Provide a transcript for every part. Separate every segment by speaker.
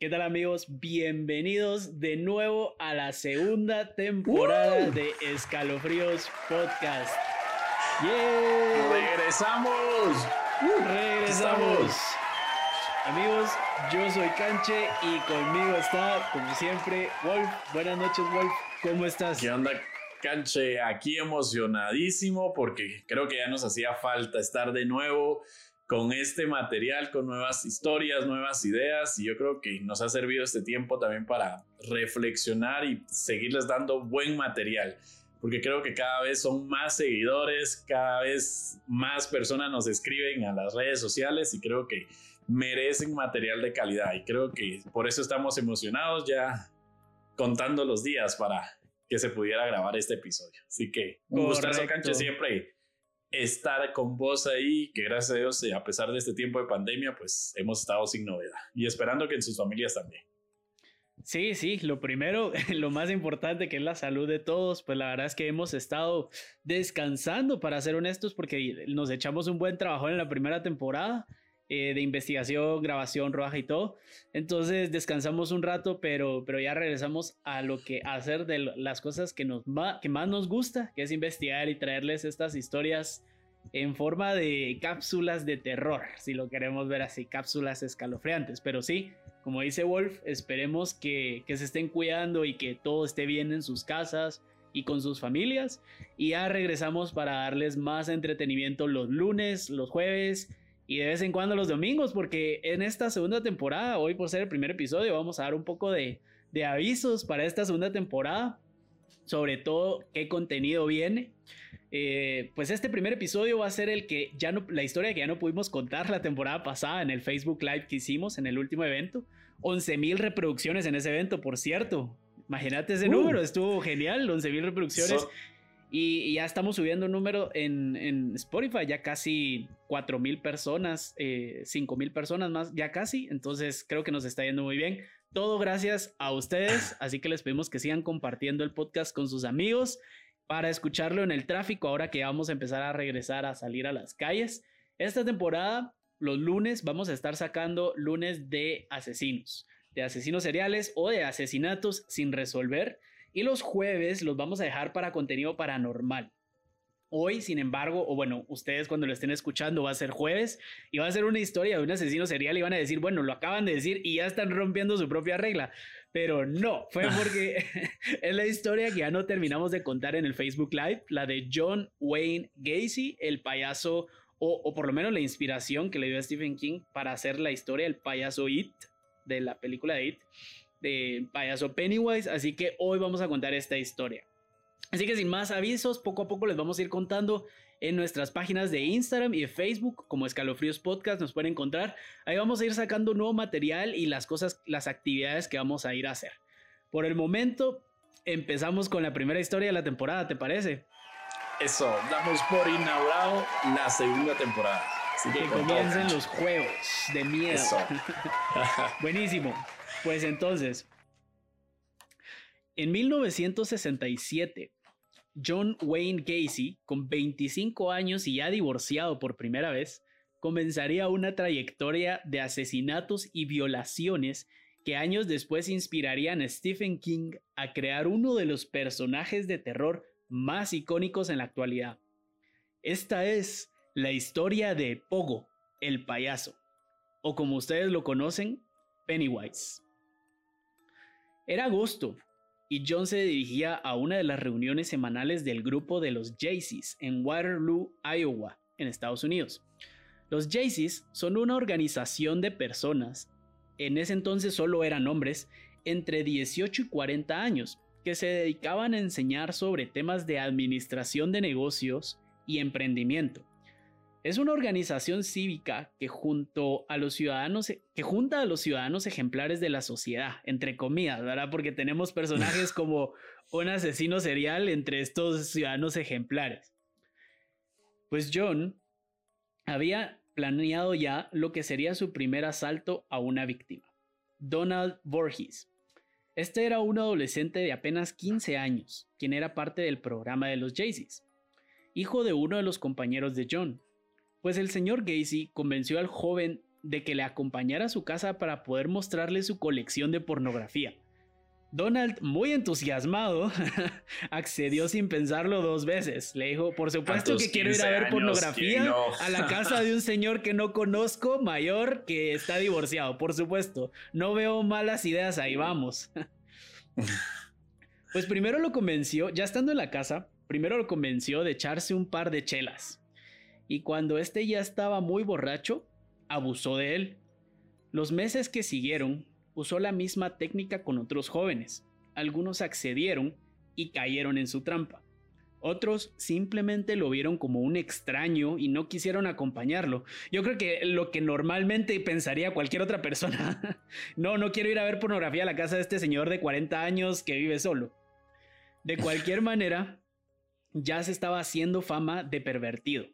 Speaker 1: ¿Qué tal amigos? Bienvenidos de nuevo a la segunda temporada
Speaker 2: ¡Uh!
Speaker 1: de Escalofríos Podcast.
Speaker 2: ¡Regresamos!
Speaker 1: Regresamos. Amigos, yo soy Canche y conmigo está, como siempre, Wolf. Buenas noches, Wolf. ¿Cómo estás?
Speaker 2: ¿Qué onda, Canche? Aquí emocionadísimo porque creo que ya nos hacía falta estar de nuevo con este material, con nuevas historias, nuevas ideas y yo creo que nos ha servido este tiempo también para reflexionar y seguirles dando buen material. Porque creo que cada vez son más seguidores, cada vez más personas nos escriben a las redes sociales y creo que merecen material de calidad y creo que por eso estamos emocionados ya contando los días para que se pudiera grabar este episodio. Así que un gustazo. Canche, siempre estar con vos ahí, que gracias a Dios, eh, a pesar de este tiempo de pandemia, pues hemos estado sin novedad y esperando que en sus familias también.
Speaker 1: Sí, sí, lo primero, lo más importante que es la salud de todos, pues la verdad es que hemos estado descansando, para ser honestos, porque nos echamos un buen trabajo en la primera temporada eh, de investigación, grabación, rodaje y todo. Entonces descansamos un rato, pero, pero ya regresamos a lo que hacer de las cosas que, nos, que más nos gusta, que es investigar y traerles estas historias en forma de cápsulas de terror, si lo queremos ver así, cápsulas escalofriantes. Pero sí, como dice Wolf, esperemos que, que se estén cuidando y que todo esté bien en sus casas y con sus familias. Y ya regresamos para darles más entretenimiento los lunes, los jueves y de vez en cuando los domingos, porque en esta segunda temporada, hoy por ser el primer episodio, vamos a dar un poco de, de avisos para esta segunda temporada, sobre todo qué contenido viene. Eh, pues este primer episodio va a ser el que ya no, la historia que ya no pudimos contar la temporada pasada en el Facebook Live que hicimos en el último evento. 11 mil reproducciones en ese evento, por cierto. Imagínate ese
Speaker 2: Uh.
Speaker 1: número, estuvo genial, 11 mil reproducciones.
Speaker 2: So-
Speaker 1: Y, ya estamos subiendo un número en, en Spotify, ya casi 4 mil personas, 5 mil personas más, ya casi. Entonces creo que nos está yendo muy bien. Todo gracias a ustedes. Así que les pedimos que sigan compartiendo el podcast con sus amigos para escucharlo en el tráfico ahora que vamos a empezar a regresar a salir a las calles. Esta temporada, los lunes, vamos a estar sacando lunes de asesinos, de asesinos seriales o de asesinatos sin resolver. Y los jueves los vamos a dejar para contenido paranormal. Hoy, sin embargo, o bueno, ustedes cuando lo estén escuchando va a ser jueves y va a ser una historia de un asesino serial y van a decir, bueno, lo acaban de decir y ya están rompiendo su propia regla. Pero no, fue porque es la historia que ya no terminamos de contar en el Facebook Live, la de John Wayne Gacy, el payaso, o, o por lo menos la inspiración que le dio a Stephen King para hacer la historia del payaso It, de la película de It de payaso Pennywise, así que hoy vamos a contar esta historia. Así que sin más avisos, poco a poco les vamos a ir contando en nuestras páginas de Instagram y de Facebook, como Escalofríos Podcast, nos pueden encontrar. Ahí vamos a ir sacando nuevo material y las cosas, las actividades que vamos a ir a hacer. Por el momento, empezamos con la primera historia de la temporada, ¿te parece?
Speaker 2: Eso, damos por inaugurado la segunda temporada. Así que
Speaker 1: comiencen los juegos de miedo.
Speaker 2: Eso.
Speaker 1: Buenísimo. Pues entonces, en 1967, John Wayne Gacy, con 25 años y ya divorciado por primera vez, comenzaría una trayectoria de asesinatos y violaciones que años después inspirarían a Stephen King a crear uno de los personajes de terror más icónicos en la actualidad. Esta es la historia de Pogo, el payaso, o como ustedes lo conocen, Pennywise. Era agosto y John se dirigía a una de las reuniones semanales del grupo de los Jaycees en Waterloo, Iowa, en Estados Unidos. Los Jaycees son una organización de personas, en ese entonces solo eran hombres, entre 18 y 40 años, que se dedicaban a enseñar sobre temas de administración de negocios y emprendimiento. Es una organización cívica que junto a los ciudadanos que junta a los ciudadanos ejemplares de la sociedad, entre comillas, ¿verdad? Porque tenemos personajes como un asesino serial entre estos ciudadanos ejemplares. Pues John había planeado ya lo que sería su primer asalto a una víctima, Donald Voorhees. Este era un adolescente de apenas 15 años, quien era parte del programa de los Jaycees, hijo de uno de los compañeros de John, pues el señor Gacy convenció al joven de que le acompañara a su casa para poder mostrarle su colección de pornografía. Donald, muy entusiasmado, accedió sin pensarlo dos veces. Le dijo, por supuesto que quiero ir a ver pornografía a la casa de un señor que no conozco, mayor, que está divorciado. Por supuesto, no veo malas ideas ahí, vamos. Pues primero lo convenció, ya estando en la casa, primero lo convenció de echarse un par de chelas. Y cuando este ya estaba muy borracho, abusó de él. Los meses que siguieron, usó la misma técnica con otros jóvenes. Algunos accedieron y cayeron en su trampa. Otros simplemente lo vieron como un extraño y no quisieron acompañarlo. Yo creo que lo que normalmente pensaría cualquier otra persona. no, no quiero ir a ver pornografía a la casa de este señor de 40 años que vive solo. De cualquier manera, ya se estaba haciendo fama de pervertido.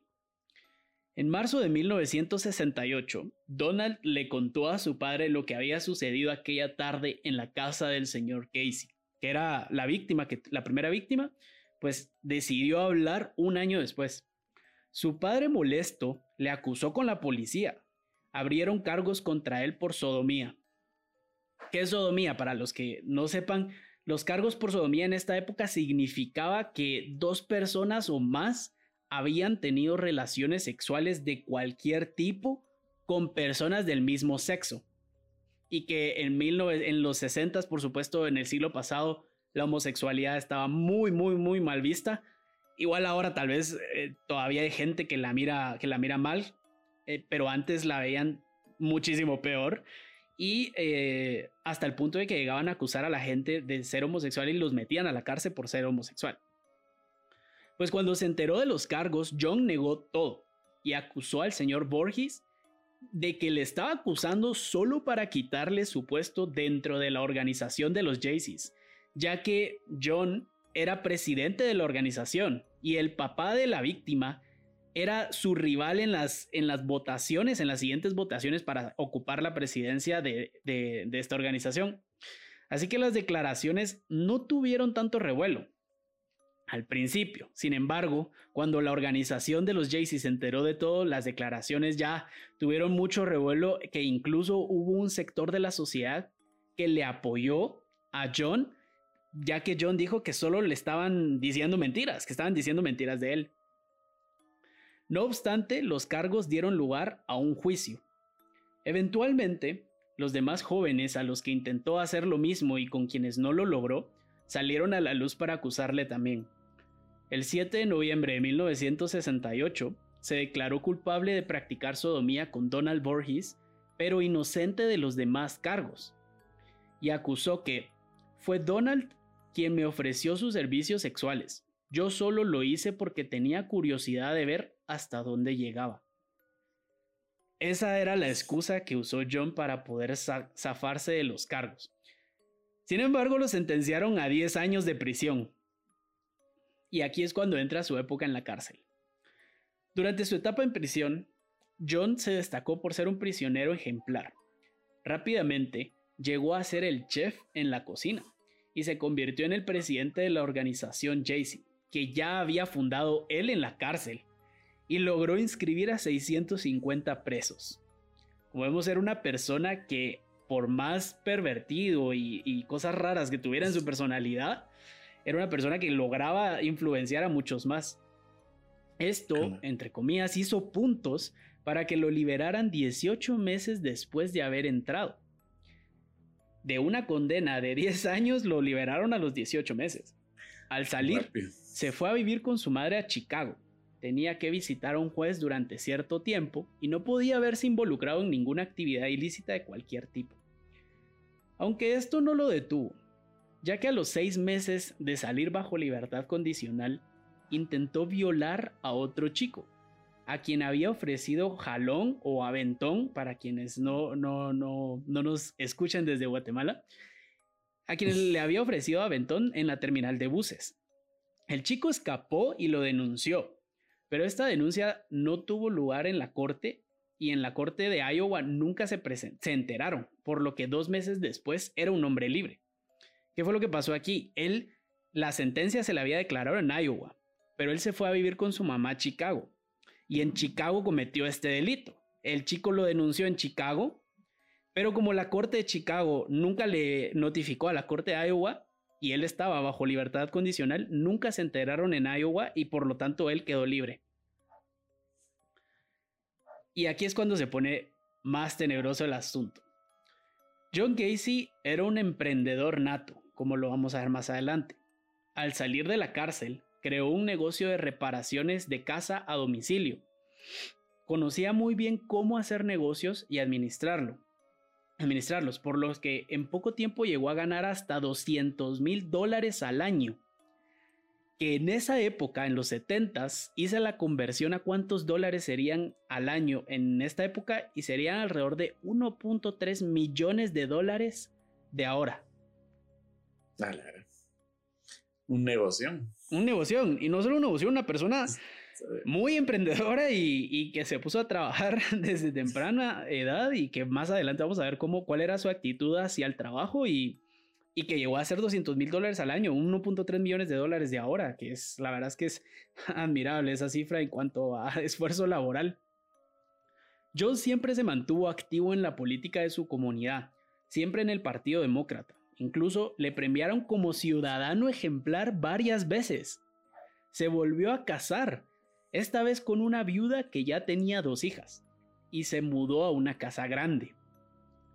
Speaker 1: En marzo de 1968, Donald le contó a su padre lo que había sucedido aquella tarde en la casa del señor Casey, que era la víctima, que, la primera víctima, pues decidió hablar un año después. Su padre molesto le acusó con la policía. Abrieron cargos contra él por sodomía. ¿Qué es sodomía? Para los que no sepan, los cargos por sodomía en esta época significaba que dos personas o más habían tenido relaciones sexuales de cualquier tipo con personas del mismo sexo. Y que en, en los 60, por supuesto, en el siglo pasado, la homosexualidad estaba muy, muy, muy mal vista. Igual ahora tal vez eh, todavía hay gente que la mira, que la mira mal, eh, pero antes la veían muchísimo peor. Y eh, hasta el punto de que llegaban a acusar a la gente de ser homosexual y los metían a la cárcel por ser homosexual. Pues cuando se enteró de los cargos, John negó todo y acusó al señor Borges de que le estaba acusando solo para quitarle su puesto dentro de la organización de los Jaycees, ya que John era presidente de la organización y el papá de la víctima era su rival en las, en las votaciones, en las siguientes votaciones para ocupar la presidencia de, de esta organización. Así que las declaraciones no tuvieron tanto revuelo al principio. Sin embargo, cuando la organización de los Jaycees se enteró de todo, las declaraciones ya tuvieron mucho revuelo, que incluso hubo un sector de la sociedad que le apoyó a John, ya que John dijo que solo le estaban diciendo mentiras, que estaban diciendo mentiras de él. No obstante, los cargos dieron lugar a un juicio. Eventualmente, los demás jóvenes a los que intentó hacer lo mismo y con quienes no lo logró, salieron a la luz para acusarle también. El 7 de noviembre de 1968 se declaró culpable de practicar sodomía con Donald Borges, pero inocente de los demás cargos, y acusó que fue Donald quien me ofreció sus servicios sexuales. Yo solo lo hice porque tenía curiosidad de ver hasta dónde llegaba. Esa era la excusa que usó John para poder zafarse de los cargos. Sin embargo, lo sentenciaron a 10 años de prisión, y aquí es cuando entra su época en la cárcel. Durante su etapa en prisión, John se destacó por ser un prisionero ejemplar. Rápidamente llegó a ser el chef en la cocina y se convirtió en el presidente de la organización Jaycee, que ya había fundado él en la cárcel, y logró inscribir a 650 presos. Como vemos, una persona que, por más pervertido y cosas raras que tuviera en su personalidad, era una persona que lograba influenciar a muchos más. Esto, entre comillas, hizo puntos para que lo liberaran 18 meses después de haber entrado. De una condena de 10 años lo liberaron a los 18 meses. Al salir, se fue a vivir con su madre a Chicago. Tenía que visitar a un juez durante cierto tiempo y no podía verse involucrado en ninguna actividad ilícita de cualquier tipo. Aunque esto no lo detuvo, ya que a los seis meses de salir bajo libertad condicional, intentó violar a otro chico, a quien había ofrecido jalón o aventón, para quienes no, no, no, no nos escuchan desde Guatemala, a quien le había ofrecido aventón en la terminal de buses. El chico escapó y lo denunció, pero esta denuncia no tuvo lugar en la corte y en la corte de Iowa nunca se, se enteraron, por lo que dos meses después era un hombre libre. ¿Qué fue lo que pasó aquí? Él, la sentencia se la había declarado en Iowa, pero él se fue a vivir con su mamá a Chicago y en Chicago cometió este delito. el chico lo denunció en Chicago, pero como la corte de Chicago nunca le notificó a la corte de Iowa y él estaba bajo libertad condicional, nunca se enteraron en Iowa y por lo tanto él quedó libre. Y aquí es cuando se pone más tenebroso el asunto. John Casey era un emprendedor nato, como lo vamos a ver más adelante. Al salir de la cárcel, creó un negocio de reparaciones de casa a domicilio. Conocía muy bien cómo hacer negocios y administrarlo. Administrarlos, por los que en poco tiempo llegó a ganar hasta 200 mil dólares al año. Que en esa época, en los 70s, hice la conversión a cuántos dólares serían al año en esta época y serían alrededor de 1.3 millones de dólares de ahora.
Speaker 2: Un negocio
Speaker 1: un negocio, y no solo un negocio, una persona muy emprendedora y, que se puso a trabajar desde temprana edad y que más adelante vamos a ver cómo, cuál era su actitud hacia el trabajo y, y que llegó a ser 200 mil dólares al año, 1.3 millones de dólares de ahora, que es, la verdad es que es admirable esa cifra en cuanto a esfuerzo laboral. John siempre se mantuvo activo en la política de su comunidad, siempre en el Partido Demócrata. Incluso le premiaron como ciudadano ejemplar varias veces. Se volvió a casar, esta vez con una viuda que ya tenía dos hijas, y se mudó a una casa grande.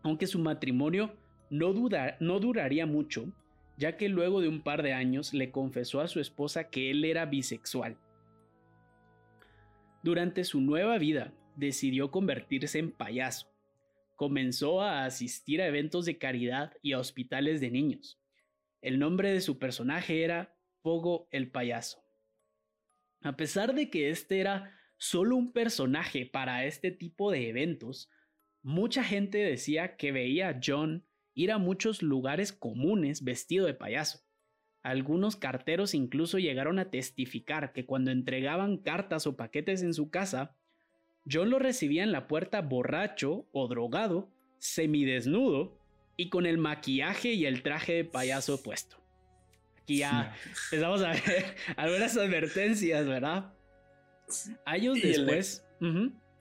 Speaker 1: Aunque su matrimonio no, no duraría mucho, ya que luego de un par de años le confesó a su esposa que él era bisexual. Durante su nueva vida, decidió convertirse en payaso comenzó a asistir a eventos de caridad y a hospitales de niños. El nombre de su personaje era Pogo el payaso. A pesar de que este era solo un personaje para este tipo de eventos, mucha gente decía que veía a John ir a muchos lugares comunes vestido de payaso. Algunos carteros incluso llegaron a testificar que cuando entregaban cartas o paquetes en su casa, John lo recibía en la puerta borracho o drogado, semidesnudo y con el maquillaje y el traje de payaso puesto. Aquí ya empezamos a ver algunas advertencias, ¿verdad? Años después.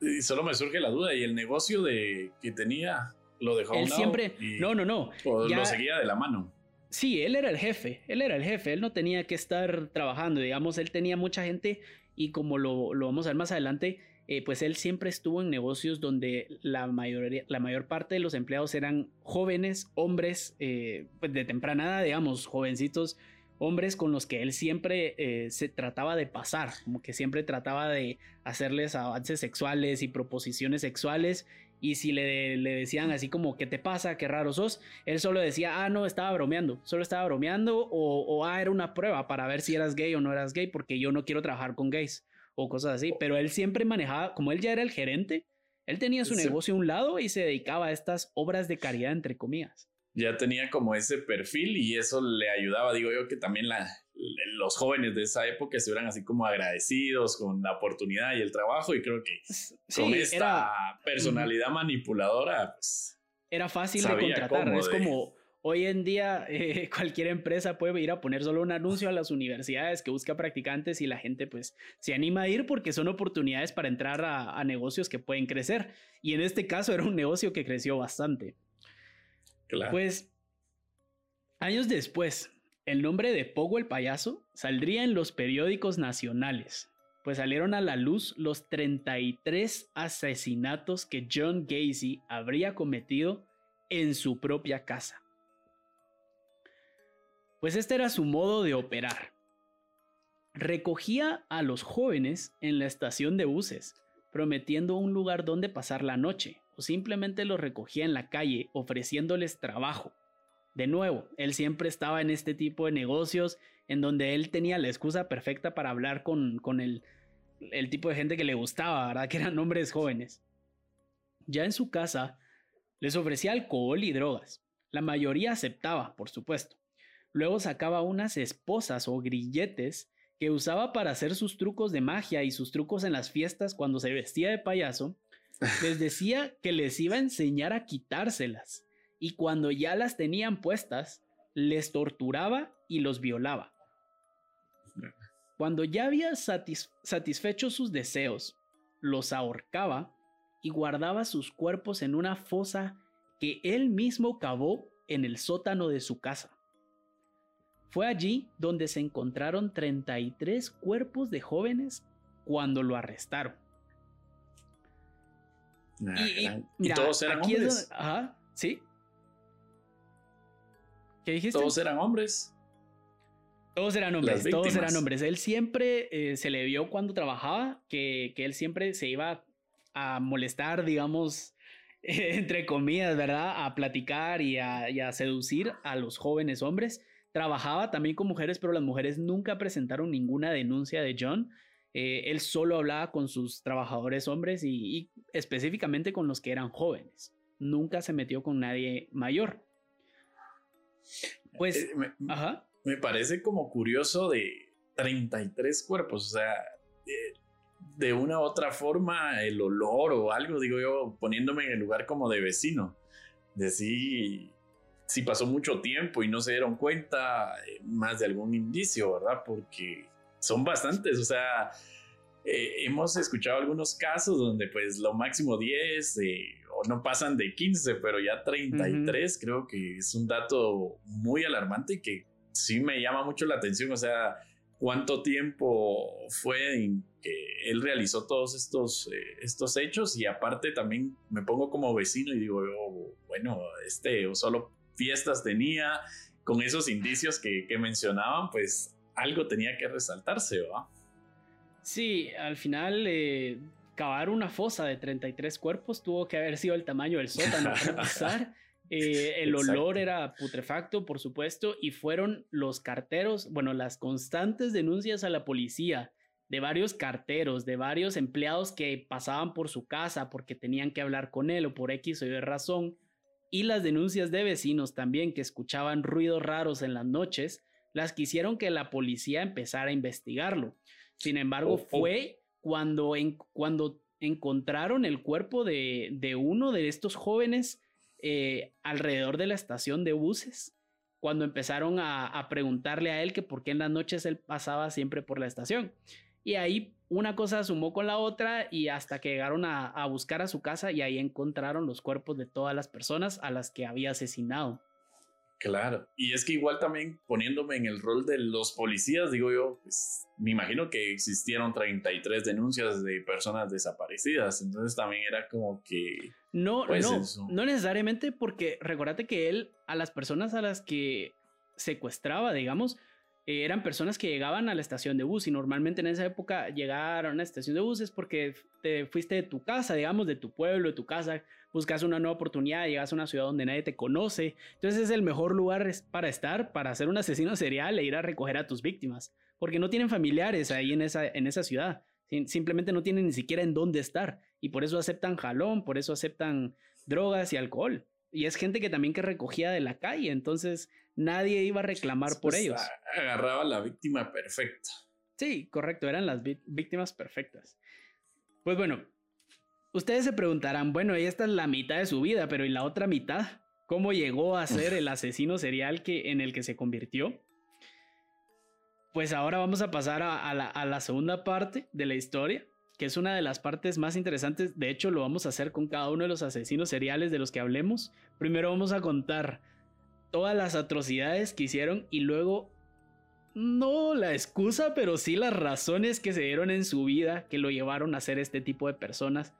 Speaker 2: Y solo me surge la duda, ¿y el negocio de que tenía lo dejó
Speaker 1: Él siempre. No, no, no.
Speaker 2: lo seguía de la mano.
Speaker 1: Sí, él era el jefe, él era el jefe, él no tenía que estar trabajando, digamos, él tenía mucha gente y como lo, lo vamos a ver más adelante, eh, pues él siempre estuvo en negocios donde la, mayoría, la mayor parte de los empleados eran jóvenes, hombres eh, pues de temprana edad, digamos, jovencitos, hombres con los que él siempre eh, se trataba de pasar, como que siempre trataba de hacerles avances sexuales y proposiciones sexuales. Y si le, le decían así como, ¿qué te pasa? ¿Qué raro sos? Él solo decía, ah, no, estaba bromeando, solo estaba bromeando o, o ah, era una prueba para ver si eras gay o no eras gay porque yo no quiero trabajar con gays o cosas así, pero él siempre manejaba, como él ya era el gerente, él tenía su negocio a un lado y se dedicaba a estas obras de caridad, entre comillas.
Speaker 2: Ya tenía como ese perfil y eso le ayudaba, digo yo, que también la, los jóvenes de esa época estuvieran así como agradecidos con la oportunidad y el trabajo y creo que con esta personalidad manipuladora, pues...
Speaker 1: Era fácil de contratar, es como Hoy en día eh, cualquier empresa puede ir a poner solo un anuncio a las universidades que busca practicantes y la gente pues se anima a ir porque son oportunidades para entrar a, negocios que pueden crecer. Y en este caso era un negocio que creció bastante. Pues años después, el nombre de Pogo el payaso saldría en los periódicos nacionales, pues salieron a la luz los 33 asesinatos que John Gacy habría cometido en su propia casa pues este era su modo de operar. Recogía a los jóvenes en la estación de buses, prometiendo un lugar donde pasar la noche, o simplemente los recogía en la calle ofreciéndoles trabajo. De nuevo, él siempre estaba en este tipo de negocios en donde él tenía la excusa perfecta para hablar con, con el, el tipo de gente que le gustaba, ¿verdad? Que eran hombres jóvenes. Ya en su casa, les ofrecía alcohol y drogas. La mayoría aceptaba, por supuesto. Luego sacaba unas esposas o grilletes que usaba para hacer sus trucos de magia y sus trucos en las fiestas cuando se vestía de payaso. Les decía que les iba a enseñar a quitárselas y cuando ya las tenían puestas, les torturaba y los violaba. Cuando ya había satisfecho sus deseos, los ahorcaba y guardaba sus cuerpos en una fosa que él mismo cavó en el sótano de su casa. Fue allí donde se encontraron 33 cuerpos de jóvenes cuando lo arrestaron.
Speaker 2: y, todos eran hombres.
Speaker 1: ajá, sí. ¿Qué dijiste?
Speaker 2: Todos eran hombres.
Speaker 1: Todos eran hombres, todos eran hombres. Él siempre eh, se le vio cuando trabajaba que, que, él siempre se iba a molestar, digamos, entre comillas, ¿verdad? A platicar y a, y a, seducir a los jóvenes hombres. Trabajaba también con mujeres, pero las mujeres nunca presentaron ninguna denuncia de John. Eh, él solo hablaba con sus trabajadores hombres y, y, específicamente con los que eran jóvenes. Nunca se metió con nadie mayor. Pues,
Speaker 2: eh, me,
Speaker 1: ajá.
Speaker 2: Me parece como curioso de 33 cuerpos, o sea, de, una u otra forma el olor o algo, digo yo, poniéndome en el lugar como de vecino, de si, si pasó mucho tiempo y no se dieron cuenta eh, más de algún indicio, ¿verdad? Porque son bastantes, o sea, eh, hemos escuchado algunos casos donde pues lo máximo 10 eh, o no pasan de 15, pero ya 33 creo que es un dato muy alarmante y que sí me llama mucho la atención, o sea, cuánto tiempo fue en que él realizó todos estos, eh, estos hechos y aparte también me pongo como vecino y digo, oh, bueno, este solo fiestas tenía con esos indicios que, que mencionaban, pues algo tenía que resaltarse, ¿va?
Speaker 1: Sí, al final eh, cavar una fosa de 33 cuerpos tuvo que haber sido el tamaño del sótano para pasar. Eh, el olor era putrefacto, por supuesto, y fueron los carteros, bueno, las constantes denuncias a la policía de varios carteros, de varios empleados que pasaban por su casa porque tenían que hablar con él o por X o Y razón, y las denuncias de vecinos también que escuchaban ruidos raros en las noches, las que hicieron que la policía empezara a investigarlo. Sin embargo, oh, oh. fue cuando, en, cuando encontraron el cuerpo de, de uno de estos jóvenes eh, alrededor de la estación de buses, cuando empezaron a, preguntarle a él que por qué en las noches él pasaba siempre por la estación. Y ahí una cosa sumó con la otra y hasta que llegaron a, a buscar a su casa y ahí encontraron los cuerpos de todas las personas a las que había asesinado.
Speaker 2: Claro, y es que igual también poniéndome en el rol de los policías, digo yo, pues me imagino que existieron 33 denuncias de personas desaparecidas, entonces también era como que...
Speaker 1: No, pues no, no necesariamente porque recordate que él a las personas a las que secuestraba, digamos, eh, eran personas que llegaban a la estación de bus y normalmente en esa época llegar a una estación de buses porque te fuiste de tu casa, digamos, de tu pueblo, de tu casa, buscas una nueva oportunidad, llegas a una ciudad donde nadie te conoce. Entonces es el mejor lugar para estar, para ser un asesino serial e ir a recoger a tus víctimas, porque no tienen familiares ahí en esa, en esa ciudad. Simplemente no tienen ni siquiera en dónde estar y por eso aceptan jalón, por eso aceptan drogas y alcohol. Y es gente que también que recogía de la calle, entonces nadie iba a reclamar por ellos.
Speaker 2: Agarraba a la víctima perfecta.
Speaker 1: Sí, correcto, eran las víctimas perfectas. Pues bueno, ustedes se preguntarán, bueno, esta es la mitad de su vida, pero ¿y la otra mitad? ¿Cómo llegó a ser el asesino serial que, en el que se convirtió? Pues ahora vamos a pasar a, la, a la segunda parte de la historia, que es una de las partes más interesantes. De hecho, lo vamos a hacer con cada uno de los asesinos seriales de los que hablemos. Primero vamos a contar todas las atrocidades que hicieron y luego, no la excusa, pero sí las razones que se dieron en su vida que lo llevaron a ser este tipo de personas,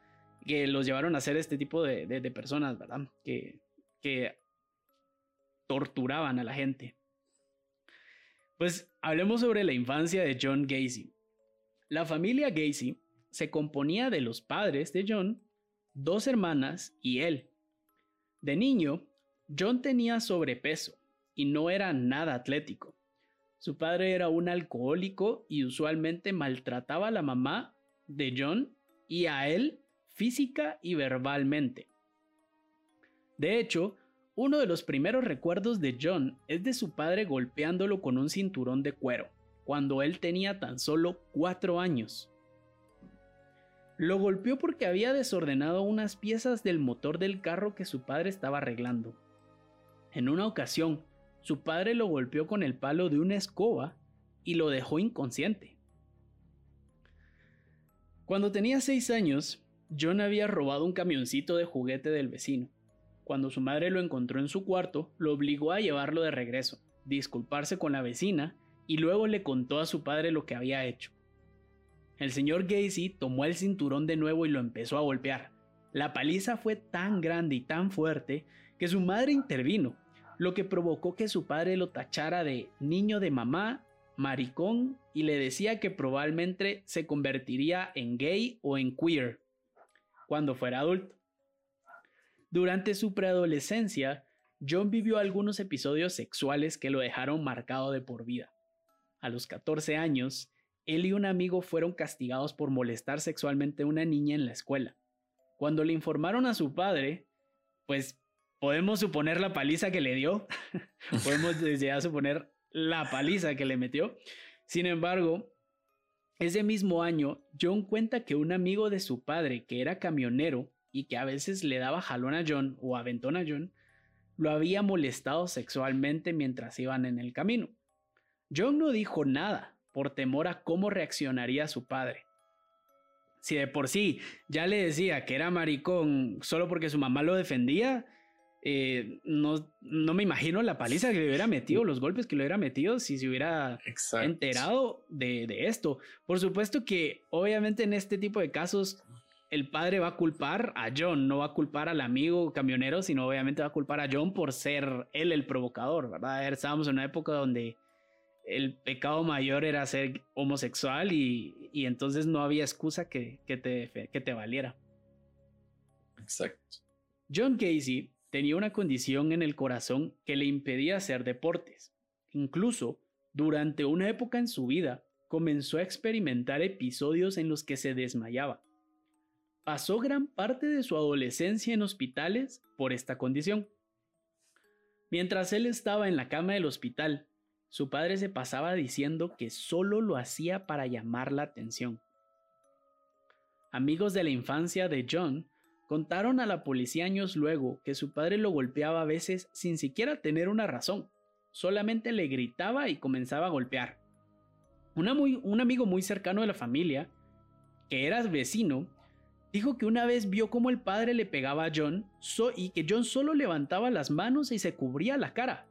Speaker 1: que los llevaron a ser este tipo de, personas, ¿verdad? Que, que torturaban a la gente. Pues hablemos sobre la infancia de John Gacy. La familia Gacy se componía de los padres de John, dos hermanas y él. De niño, John tenía sobrepeso y no era nada atlético. Su padre era un alcohólico y usualmente maltrataba a la mamá de John y a él física y verbalmente. De hecho, uno de los primeros recuerdos de John es de su padre golpeándolo con un cinturón de cuero, cuando él tenía tan solo cuatro años. Lo golpeó porque había desordenado unas piezas del motor del carro que su padre estaba arreglando. En una ocasión, su padre lo golpeó con el palo de una escoba y lo dejó inconsciente. Cuando tenía seis años, John había robado un camioncito de juguete del vecino. Cuando su madre lo encontró en su cuarto, lo obligó a llevarlo de regreso, disculparse con la vecina y luego le contó a su padre lo que había hecho. El señor Gacy tomó el cinturón de nuevo y lo empezó a golpear. La paliza fue tan grande y tan fuerte que su madre intervino, lo que provocó que su padre lo tachara de niño de mamá, maricón y le decía que probablemente se convertiría en gay o en queer cuando fuera adulto. Durante su preadolescencia, John vivió algunos episodios sexuales que lo dejaron marcado de por vida. A los 14 años, él y un amigo fueron castigados por molestar sexualmente a una niña en la escuela. Cuando le informaron a su padre, pues podemos suponer la paliza que le dio, podemos desde ya suponer la paliza que le metió. Sin embargo, ese mismo año, John cuenta que un amigo de su padre, que era camionero y que a veces le daba jalón a John o aventón a John, lo había molestado sexualmente mientras iban en el camino. John no dijo nada, por temor a cómo reaccionaría su padre. Si de por sí ya le decía que era maricón solo porque su mamá lo defendía, eh, no, no me imagino la paliza que le hubiera metido, los golpes que le hubiera metido si se hubiera enterado de, de, esto. Por supuesto que obviamente en este tipo de casos el padre va a culpar a John, no va a culpar al amigo camionero, sino obviamente va a culpar a John por ser él el provocador, ¿verdad? Estábamos en una época donde el pecado mayor era ser homosexual y, entonces no había excusa que, que, te, que te valiera.
Speaker 2: Exacto.
Speaker 1: John Casey tenía una condición en el corazón que le impedía hacer deportes. Incluso, durante una época en su vida, comenzó a experimentar episodios en los que se desmayaba. Pasó gran parte de su adolescencia en hospitales por esta condición. Mientras él estaba en la cama del hospital, su padre se pasaba diciendo que solo lo hacía para llamar la atención. Amigos de la infancia de John contaron a la policía años luego que su padre lo golpeaba a veces sin siquiera tener una razón, solamente le gritaba y comenzaba a golpear. un amigo muy cercano de la familia, que era vecino, dijo que una vez vio cómo el padre le pegaba a John y que John solo levantaba las manos y se cubría la cara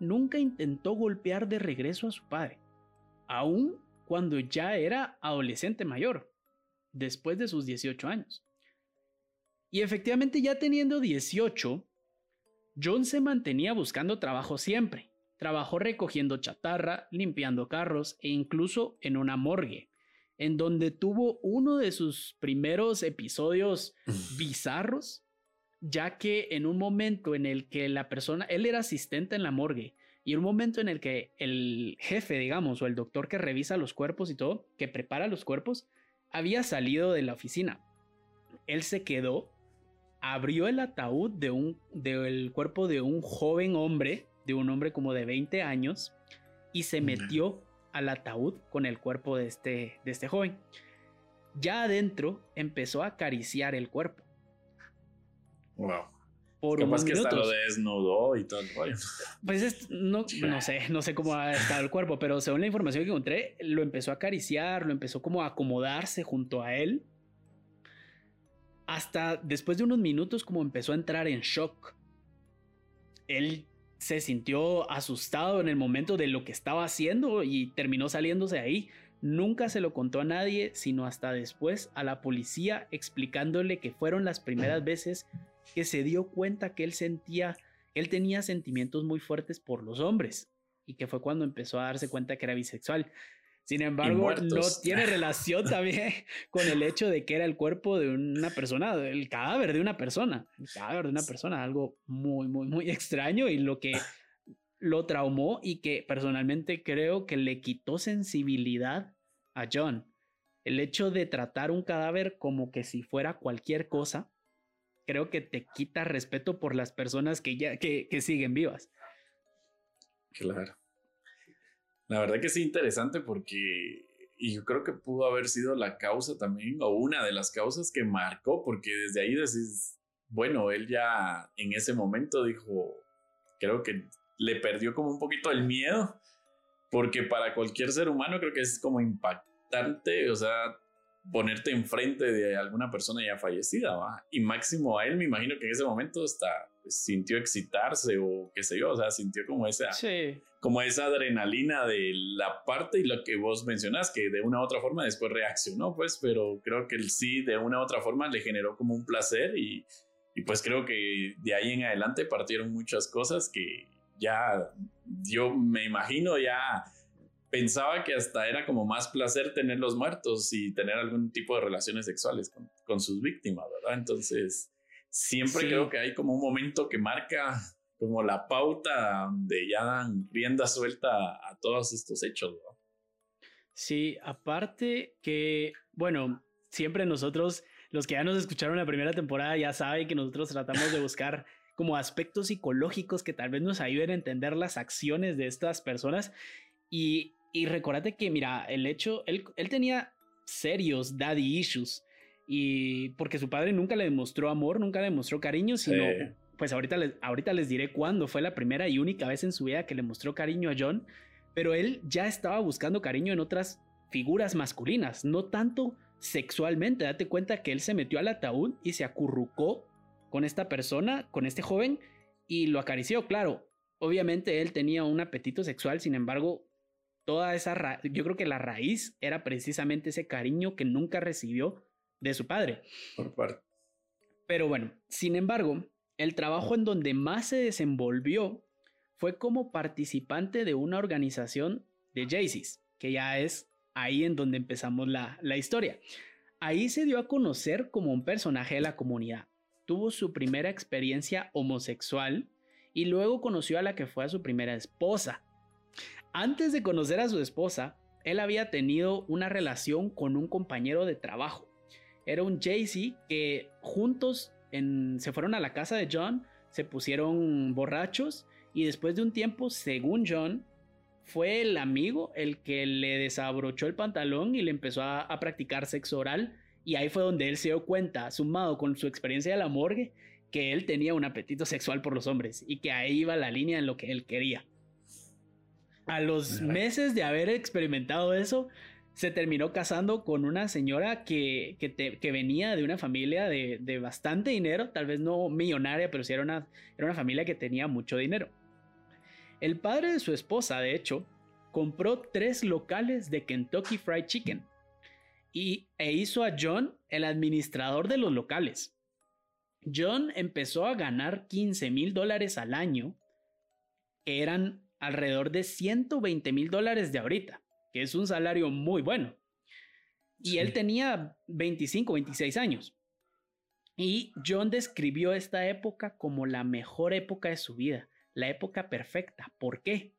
Speaker 1: nunca intentó golpear de regreso a su padre, aun cuando ya era adolescente mayor, después de sus 18 años. Y efectivamente ya teniendo 18, John se mantenía buscando trabajo siempre. Trabajó recogiendo chatarra, limpiando carros e incluso en una morgue, en donde tuvo uno de sus primeros episodios bizarros ya que en un momento en el que la persona, él era asistente en la morgue, y un momento en el que el jefe, digamos, o el doctor que revisa los cuerpos y todo, que prepara los cuerpos, había salido de la oficina. Él se quedó, abrió el ataúd de un, del cuerpo de un joven hombre, de un hombre como de 20 años, y se metió al ataúd con el cuerpo de este, de este joven. Ya adentro empezó a acariciar el cuerpo
Speaker 2: Wow. Por Capaz que hasta lo desnudó y todo el
Speaker 1: Pues no, no sé, no sé cómo ha estado el cuerpo, pero según la información que encontré, lo empezó a acariciar, lo empezó como a acomodarse junto a él. Hasta después de unos minutos como empezó a entrar en shock. Él se sintió asustado en el momento de lo que estaba haciendo y terminó saliéndose de ahí. Nunca se lo contó a nadie, sino hasta después a la policía explicándole que fueron las primeras veces que se dio cuenta que él sentía, él tenía sentimientos muy fuertes por los hombres y que fue cuando empezó a darse cuenta que era bisexual. Sin embargo, no tiene relación también con el hecho de que era el cuerpo de una persona, el cadáver de una persona, el cadáver de una persona, algo muy, muy, muy extraño y lo que lo traumó y que personalmente creo que le quitó sensibilidad a John. El hecho de tratar un cadáver como que si fuera cualquier cosa creo que te quita respeto por las personas que ya que, siguen vivas.
Speaker 2: Claro. La verdad que es interesante porque y yo creo que pudo haber sido la causa también o una de las causas que marcó porque desde ahí decís, bueno, él ya en ese momento dijo, creo que le perdió como un poquito el miedo porque para cualquier ser humano creo que es como impactante, o sea, ponerte enfrente de alguna persona ya fallecida, ¿va? Y máximo a él me imagino que en ese momento hasta pues, sintió excitarse o qué sé yo, o sea, sintió como esa, como esa adrenalina de la parte y lo que vos mencionás, que de una u otra forma después reaccionó, pues, pero creo que él sí, de una u otra forma le generó como un placer y, y pues creo que de ahí en adelante partieron muchas cosas que ya yo me imagino ya pensaba que hasta era como más placer tener los muertos y tener algún tipo de relaciones sexuales con, con sus víctimas, ¿verdad? Entonces, siempre creo que hay como un momento que marca como la pauta de ya dan rienda suelta a todos estos hechos, ¿no?
Speaker 1: Sí, aparte que, bueno, siempre nosotros, los que ya nos escucharon la primera temporada, ya saben que nosotros tratamos de buscar como aspectos psicológicos que tal vez nos ayuden a entender las acciones de estas personas. Y y recordate que, mira, el hecho, él, él tenía serios daddy issues. Y porque su padre nunca le demostró amor, nunca le demostró cariño, sino, pues ahorita les, ahorita les diré cuándo fue la primera y única vez en su vida que le mostró cariño a John. Pero él ya estaba buscando cariño en otras figuras masculinas, no tanto sexualmente. Date cuenta que él se metió al ataúd y se acurrucó con esta persona, con este joven, y lo acarició. Claro, obviamente él tenía un apetito sexual, sin embargo, toda esa, yo creo que la raíz era precisamente ese cariño que nunca recibió de su padre.
Speaker 2: Por parte.
Speaker 1: Pero bueno, sin embargo, el trabajo en donde más se desenvolvió fue como participante de una organización de Jaycees, que ya es ahí en donde empezamos la, la historia. Ahí se dio a conocer como un personaje de la comunidad. Tuvo su primera experiencia homosexual y luego conoció a la que fue a su primera esposa, antes de conocer a su esposa, él había tenido una relación con un compañero de trabajo. Era un Jay-Z que juntos se fueron a la casa de John, se pusieron borrachos y después de un tiempo, según John, fue el amigo el que le desabrochó el pantalón y le empezó a, a practicar sexo oral. Y ahí fue donde él se dio cuenta, sumado con su experiencia de la morgue, que él tenía un apetito sexual por los hombres y que ahí iba la línea en lo que él quería. A los meses de haber experimentado eso, se terminó casando con una señora que, que, venía de una familia de, de, bastante dinero, tal vez no millonaria, pero sí era una, era una familia que tenía mucho dinero. El padre de su esposa, de hecho, compró tres locales de Kentucky Fried Chicken y, e hizo a John el administrador de los locales. John empezó a ganar 15 mil dólares al año, que eran alrededor de 120 mil dólares de ahorita, que es un salario muy bueno. Y él tenía 25, 26 años. Y John describió esta época como la mejor época de su vida, la época perfecta. ¿Por qué?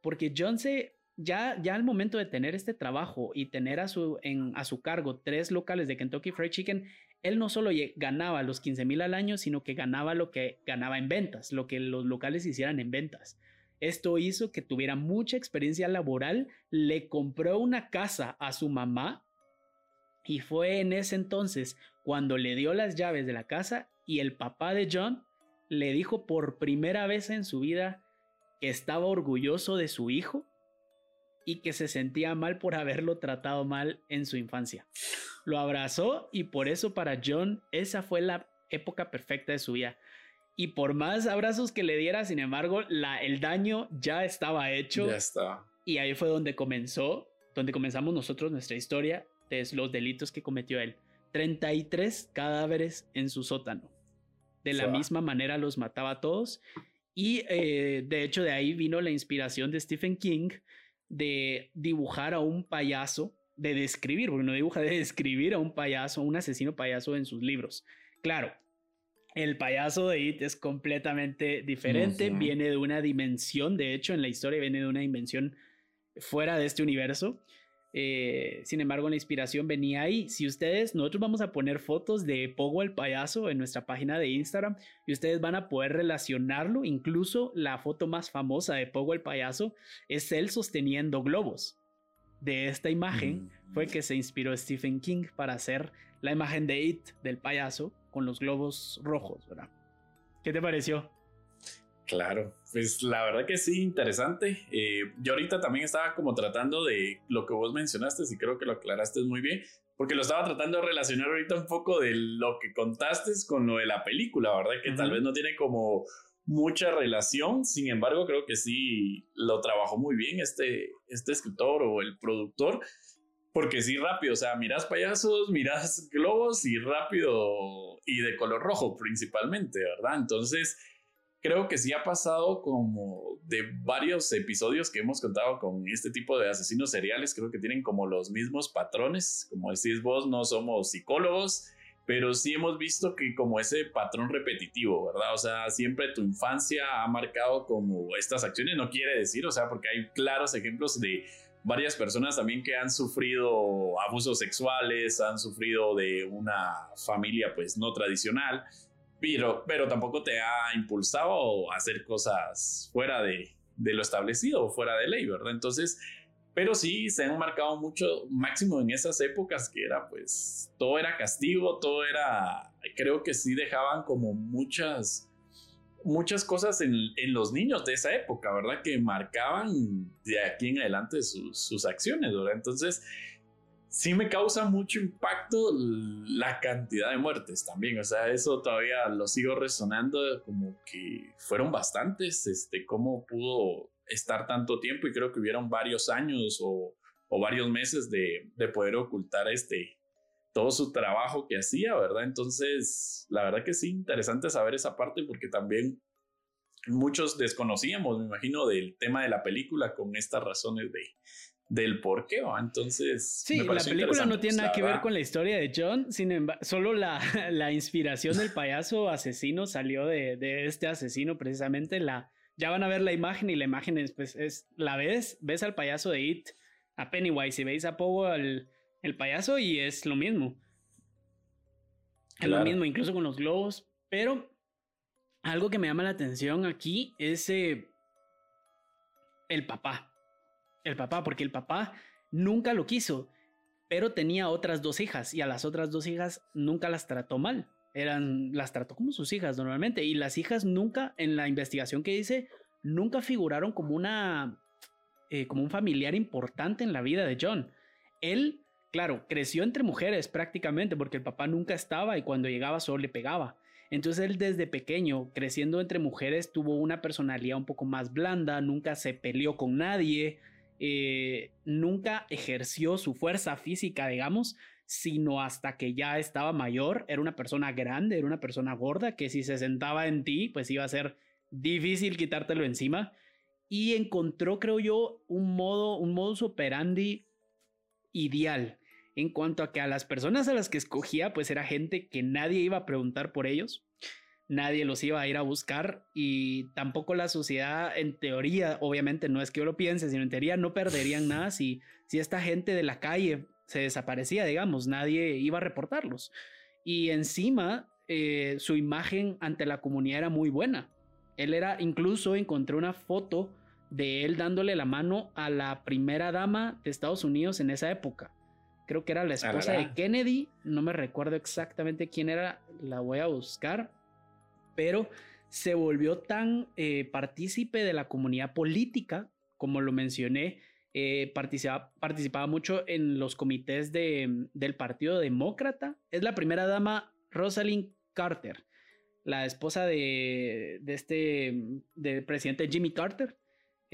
Speaker 1: Porque John se ya, ya al momento de tener este trabajo y tener a su, en, a su cargo tres locales de Kentucky Fried Chicken, él no solo ganaba los 15 mil al año, sino que ganaba lo que ganaba en ventas, lo que los locales hicieran en ventas. Esto hizo que tuviera mucha experiencia laboral, le compró una casa a su mamá y fue en ese entonces cuando le dio las llaves de la casa y el papá de John le dijo por primera vez en su vida que estaba orgulloso de su hijo y que se sentía mal por haberlo tratado mal en su infancia. Lo abrazó y por eso para John esa fue la época perfecta de su vida. Y por más abrazos que le diera, sin embargo, la, el daño ya estaba hecho.
Speaker 2: Ya está.
Speaker 1: Y ahí fue donde comenzó, donde comenzamos nosotros nuestra historia de los delitos que cometió él. 33 cadáveres en su sótano. De la misma manera los mataba a todos. Y eh, de hecho de ahí vino la inspiración de Stephen King de dibujar a un payaso, de describir, porque no dibuja, de describir a un payaso, un asesino payaso en sus libros. Claro, el payaso de It es completamente diferente, viene de una dimensión, de hecho en la historia viene de una dimensión fuera de este universo. Eh, sin embargo, la inspiración venía ahí. Si ustedes, nosotros vamos a poner fotos de Pogo el payaso en nuestra página de Instagram y ustedes van a poder relacionarlo. Incluso la foto más famosa de Pogo el payaso es él sosteniendo globos. De esta imagen mm. fue que se inspiró Stephen King para hacer la imagen de It del payaso con los globos rojos, ¿verdad? ¿Qué te pareció?
Speaker 2: Claro, pues la verdad que sí, interesante. Eh, yo ahorita también estaba como tratando de lo que vos mencionaste, y creo que lo aclaraste muy bien, porque lo estaba tratando de relacionar ahorita un poco de lo que contaste con lo de la película, ¿verdad? Que tal vez no tiene como mucha relación, sin embargo creo que sí lo trabajó muy bien este, este escritor o el productor, porque sí rápido, o sea, miras payasos, miras globos y rápido y de color rojo principalmente, ¿verdad? Entonces creo que sí ha pasado como de varios episodios que hemos contado con este tipo de asesinos seriales, creo que tienen como los mismos patrones, como decís vos, no somos psicólogos, pero sí hemos visto que como ese patrón repetitivo, ¿verdad? O sea, siempre tu infancia ha marcado como estas acciones, no quiere decir, o sea, porque hay claros ejemplos de varias personas también que han sufrido abusos sexuales, han sufrido de una familia pues no tradicional, pero, pero tampoco te ha impulsado a hacer cosas fuera de, de lo establecido, fuera de ley, ¿verdad? Entonces, pero sí se han marcado mucho, máximo en esas épocas que era pues, todo era castigo, todo era, creo que sí dejaban como muchas, muchas cosas en, en los niños de esa época, ¿verdad? Que marcaban de aquí en adelante sus, acciones, ¿verdad? Entonces, sí me causa mucho impacto la cantidad de muertes también. O sea, eso todavía lo sigo resonando como que fueron bastantes. Este, cómo pudo estar tanto tiempo y creo que hubieron varios años o, o varios meses de, de, poder ocultar este todo su trabajo que hacía, ¿verdad? Entonces, la verdad que sí, interesante saber esa parte porque también muchos desconocíamos, me imagino, del tema de la película con estas razones de, del por qué, entonces...
Speaker 1: Sí, la película no tiene nada que ver con la historia de John, sin embargo, solo la, la inspiración del payaso asesino salió de, de, este asesino precisamente, la... Ya van a ver la imagen y la imagen es, pues, es la ves, ves al payaso de It, a Pennywise, y veis a Pogo al el payaso y es lo mismo. Es lo mismo, incluso con los globos, pero algo que me llama la atención aquí es eh, el papá el papá, porque el papá nunca lo quiso, pero tenía otras dos hijas y a las otras dos hijas nunca las trató mal. Eran, las trató como sus hijas normalmente y las hijas nunca, en la investigación que hice, nunca figuraron como una, eh, como un familiar importante en la vida de John. Él, claro, creció entre mujeres prácticamente porque el papá nunca estaba y cuando llegaba solo le pegaba. Entonces él desde pequeño, creciendo entre mujeres, tuvo una personalidad un poco más blanda, nunca se peleó con nadie, eh, nunca ejerció su fuerza física, digamos, sino hasta que ya estaba mayor, era una persona grande, era una persona gorda, que si se sentaba en ti, pues iba a ser difícil quitártelo encima. Y encontró, creo yo, un modo, un modus operandi ideal en cuanto a que a las personas a las que escogía, pues era gente que nadie iba a preguntar por ellos, nadie los iba a ir a buscar y tampoco la sociedad en teoría, obviamente no es que yo lo piense, sino en teoría no perderían nada si, si esta gente de la calle se desaparecía, digamos, nadie iba a reportarlos. Y encima eh, su imagen ante la comunidad era muy buena. Él era, incluso encontré una foto de él dándole la mano a la primera dama de Estados Unidos en esa época. Creo que era la esposa de Kennedy, no me recuerdo exactamente quién era, la voy a buscar pero se volvió tan eh, partícipe de la comunidad política, como lo mencioné, eh, participaba, participaba, mucho en los comités de, del Partido Demócrata. Es la primera dama Rosalind Carter, la esposa de, de este, del presidente Jimmy Carter.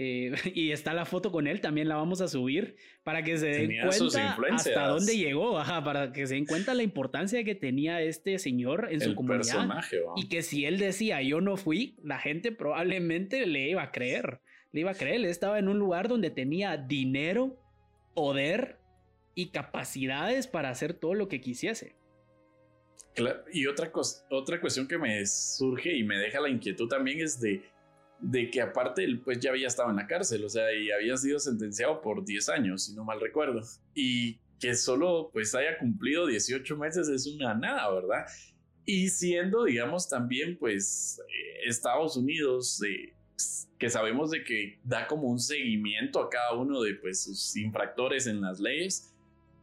Speaker 1: Eh, y está la foto con él, también la vamos a subir para que se den cuenta hasta dónde llegó, para que se den cuenta la importancia que tenía este señor en su comunidad. Y que si él decía yo no fui, la gente probablemente le iba a creer, le iba a creer, él estaba en un lugar donde tenía dinero, poder y capacidades para hacer todo lo que quisiese.
Speaker 2: y otra, cosa, otra cuestión que me surge y me deja la inquietud también es de de que aparte él pues ya había estado en la cárcel, o sea, y había sido sentenciado por 10 años, si no mal recuerdo, y que solo pues haya cumplido 18 meses es una nada, ¿verdad? Y siendo, digamos, también pues eh, Estados Unidos, eh, que sabemos de que da como un seguimiento a cada uno de pues sus infractores en las leyes,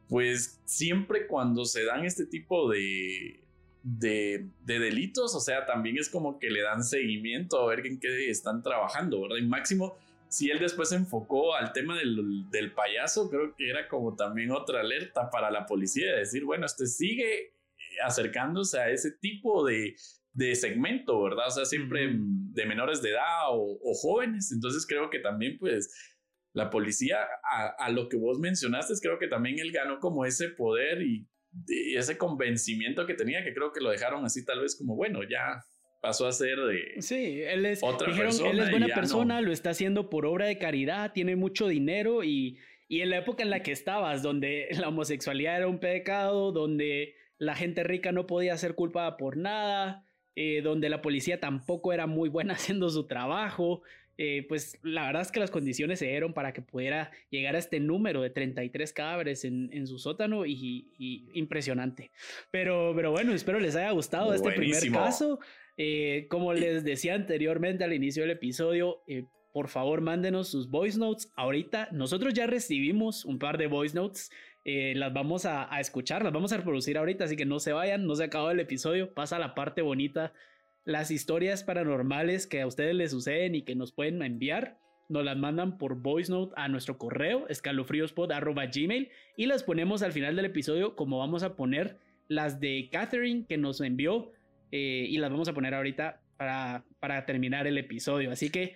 Speaker 2: pues siempre cuando se dan este tipo de, de, delitos, o sea, también es como que le dan seguimiento a ver en qué están trabajando, ¿verdad? Y máximo, si él después se enfocó al tema del, del, payaso, creo que era como también otra alerta para la policía de decir, bueno, este sigue acercándose a ese tipo de, de segmento, ¿verdad? O sea, siempre de menores de edad o, o, jóvenes. Entonces creo que también, pues, la policía, a, a, lo que vos mencionaste, creo que también él ganó como ese poder y, y, ese convencimiento que tenía, que creo que lo dejaron así tal vez como, bueno, ya pasó a ser de
Speaker 1: sí, él es, otra persona. Él es buena persona, lo está haciendo por obra de caridad, tiene mucho dinero y, y en la época en la que estabas, donde la homosexualidad era un pecado, donde la gente rica no podía ser culpada por nada, eh, donde la policía tampoco era muy buena haciendo su trabajo. Eh, pues la verdad es que las condiciones se dieron para que pudiera llegar a este número de 33 cadáveres en, en su sótano y, impresionante. Pero, pero bueno, espero les haya gustado este primer caso. Eh, como les decía anteriormente al inicio del episodio, por favor mándenos sus voice notes. Ahorita nosotros ya recibimos un par de voice notes eh, las vamos a, escuchar, las vamos a reproducir ahorita, así que no se vayan, no se acabó el episodio, pasa la parte bonita, las historias paranormales que a ustedes les suceden y que nos pueden enviar, nos las mandan por voice note a nuestro correo escalofríospod.gmail y las ponemos al final del episodio como vamos a poner las de Catherine que nos envió eh, y las vamos a poner ahorita para, para terminar el episodio. Así que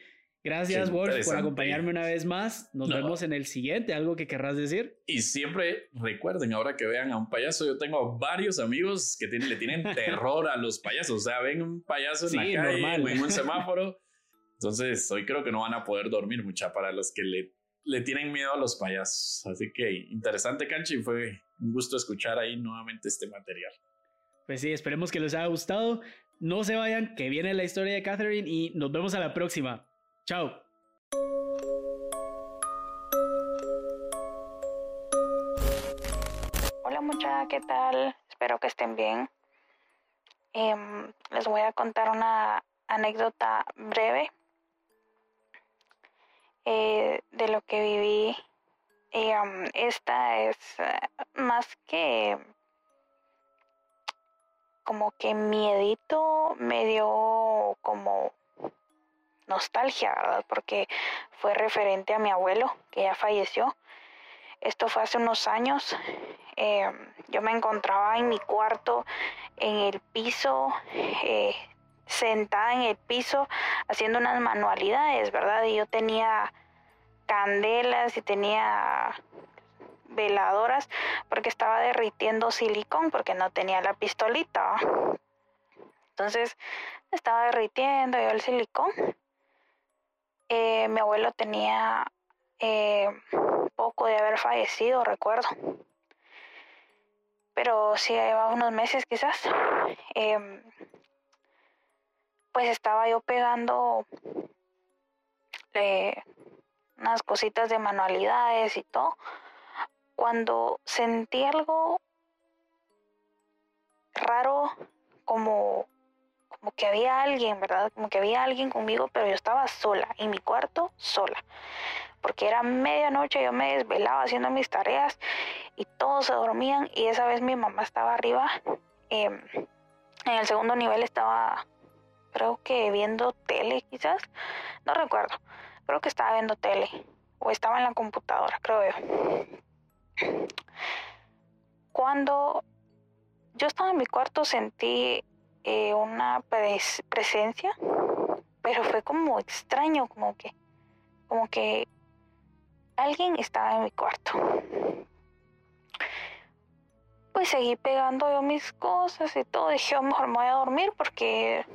Speaker 1: Gracias, Wolf, por acompañarme una vez más. Nos vemos en el siguiente. ¿Algo que querrás decir?
Speaker 2: Y siempre recuerden, ahora que vean a un payaso, yo tengo varios amigos que tienen, le tienen terror a los payasos. O sea, ven un payaso en la calle o en un semáforo. Entonces, hoy creo que no van a poder dormir mucha para los que le, le tienen miedo a los payasos. Así que interesante, Canchi. Fue un gusto escuchar ahí nuevamente este material.
Speaker 1: Pues sí, esperemos que les haya gustado. No se vayan, que viene la historia de Catherine y nos vemos a la próxima. Chao.
Speaker 3: Hola muchachos, ¿qué tal? Espero que estén bien. Em, les voy a contar una anécdota breve eh, de lo que viví. Em, esta es eh, más que como que miedito, me dio como nostalgia, ¿verdad? Porque fue referente a mi abuelo, que ya falleció. Esto fue hace unos años. Em, yo me encontraba en mi cuarto, en el piso, eh, sentada en el piso, haciendo unas manualidades, ¿verdad? Y yo tenía candelas y tenía veladoras porque estaba derritiendo silicón porque no tenía la pistolita. Entonces estaba derritiendo yo el silicón eh, mi abuelo tenía eh, poco de haber fallecido, recuerdo. Pero sí, llevaba unos meses quizás. Em, pues estaba yo pegando eh, unas cositas de manualidades y todo. Cuando sentí algo raro como como que había alguien, ¿verdad? Como que había alguien conmigo, pero yo estaba sola, en mi cuarto, sola. Porque era medianoche, yo me desvelaba haciendo mis tareas y todos se dormían y esa vez mi mamá estaba arriba. Em, en el segundo nivel estaba, creo que viendo tele quizás, no recuerdo, creo que estaba viendo tele o estaba en la computadora, creo yo. Cuando yo estaba en mi cuarto sentí eh, una presencia, pero fue como extraño, como que, como que alguien estaba en mi cuarto. Pues seguí pegando yo mis cosas y todo. Dije, mejor me voy a dormir porque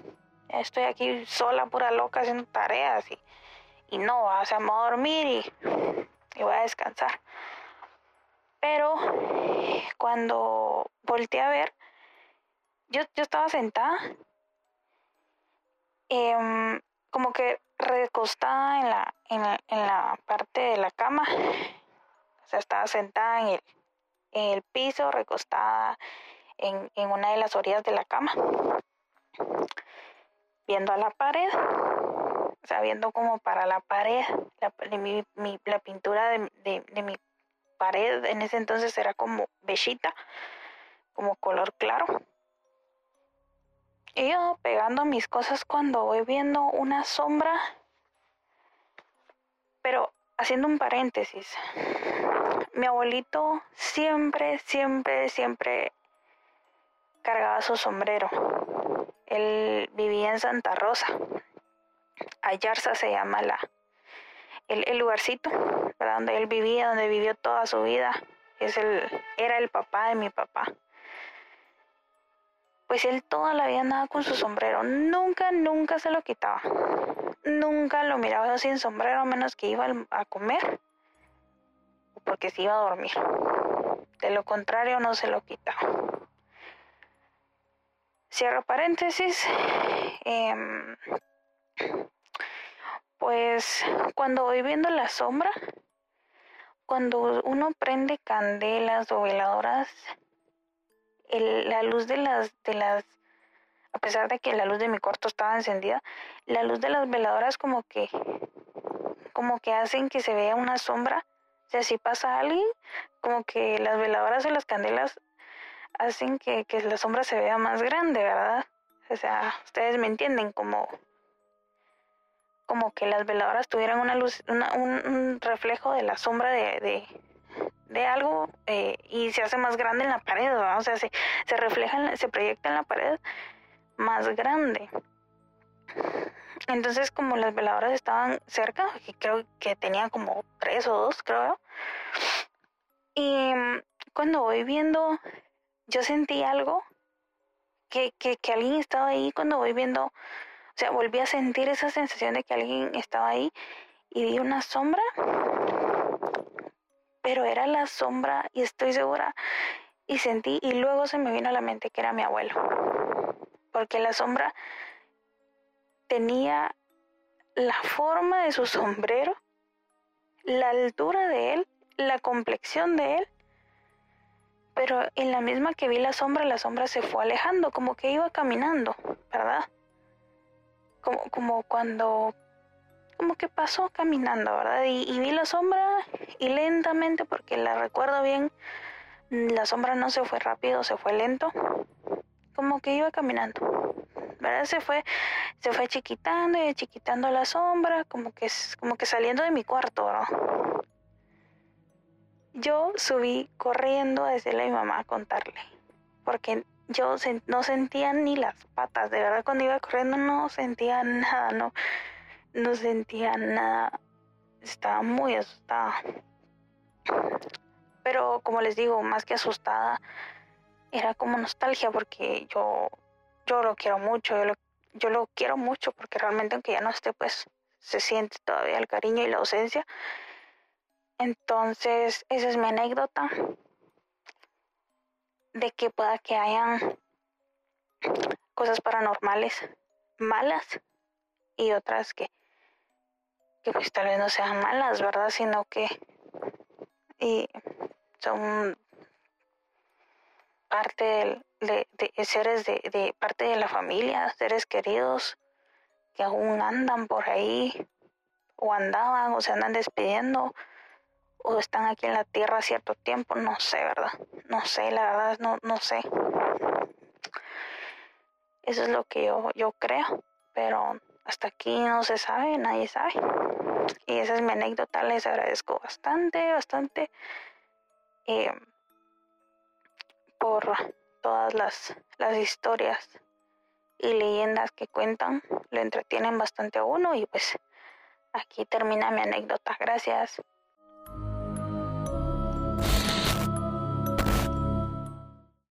Speaker 3: estoy aquí sola, pura loca, haciendo tareas y, y no, o sea, me voy a dormir y, y voy a descansar. Pero cuando volteé a ver, yo, estaba sentada, em, como que recostada en la, en, la, parte de la cama. O sea, estaba sentada en el, en el piso, recostada en, una de las orillas de la cama, viendo a la pared, o sea, viendo como para la pared, la, pintura de, de, mi pared en ese entonces era como bellita, como color claro. Y yo pegando mis cosas cuando voy viendo una sombra Pero haciendo un paréntesis, mi abuelito siempre, siempre, siempre cargaba su sombrero. Él vivía en Santa Rosa. Ayarza se llama la, el, lugarcito, donde él vivía, donde vivió toda su vida. Es el, era el papá de mi papá. Pues él toda la vida andaba con su sombrero. Nunca, nunca se lo quitaba. Nunca lo miraba sin sombrero, a menos que iba a comer o porque se iba a dormir. De lo contrario, no se lo quitaba. Cierro paréntesis. Em, pues cuando voy viendo la sombra, cuando uno prende candelas o veladoras, la luz de las, de las, a pesar de que la luz de mi cuarto estaba encendida, la luz de las veladoras como que, como que hacen que se vea una sombra. O sea, si pasa alguien, como que las veladoras o las candelas hacen que, la sombra se vea más grande, ¿verdad? O sea, ustedes me entienden, como, como que las veladoras tuvieran una luz, un, reflejo de la sombra de, de, algo eh, y se hace más grande en la pared. O sea, se, se refleja, se proyecta en la pared más grande. Entonces, como las veladoras estaban cerca, creo que tenía como tres o dos, creo. Y cuando voy viendo yo sentí algo que, que, que alguien estaba ahí cuando voy viendo, o sea, volví a sentir esa sensación de que alguien estaba ahí y vi una sombra, pero era la sombra y estoy segura y sentí y luego se me vino a la mente que era mi abuelo, porque la sombra tenía la forma de su sombrero, la altura de él, la complexión de él pero en la misma que vi la sombra, la sombra se fue alejando, como que iba caminando, ¿verdad? Como, como cuando, como que pasó caminando, ¿verdad? Y, vi la sombra y lentamente, porque la recuerdo bien, la sombra no se fue rápido, se fue lento, como que iba caminando, ¿verdad? Se fue, se fue chiquitando y chiquitando la sombra, como que, como que saliendo de mi cuarto, ¿verdad? Yo subí corriendo a decirle a mi mamá a contarle, porque yo no sentía ni las patas, de verdad cuando iba corriendo no sentía nada, no, no sentía nada, estaba muy asustada. Pero como les digo, más que asustada, era como nostalgia porque yo, yo lo quiero mucho, yo lo, yo lo quiero mucho porque realmente aunque ya no esté, pues se siente todavía el cariño y la ausencia. Entonces, esa es mi anécdota de que pueda que hayan cosas paranormales malas y otras que, que pues tal vez no sean malas, ¿verdad? Sino que y son parte de, de, seres de, de parte de la familia, seres queridos que aún andan por ahí o andaban o se andan despidiendo o están aquí en la tierra cierto tiempo, no sé, ¿verdad? No sé, la verdad no, no sé. Eso es lo que yo, yo creo, pero hasta aquí no se sabe, nadie sabe. Y esa es mi anécdota, les agradezco bastante, bastante eh, por todas las, las historias y leyendas que cuentan, lo entretienen bastante a uno y pues aquí termina mi anécdota. Gracias.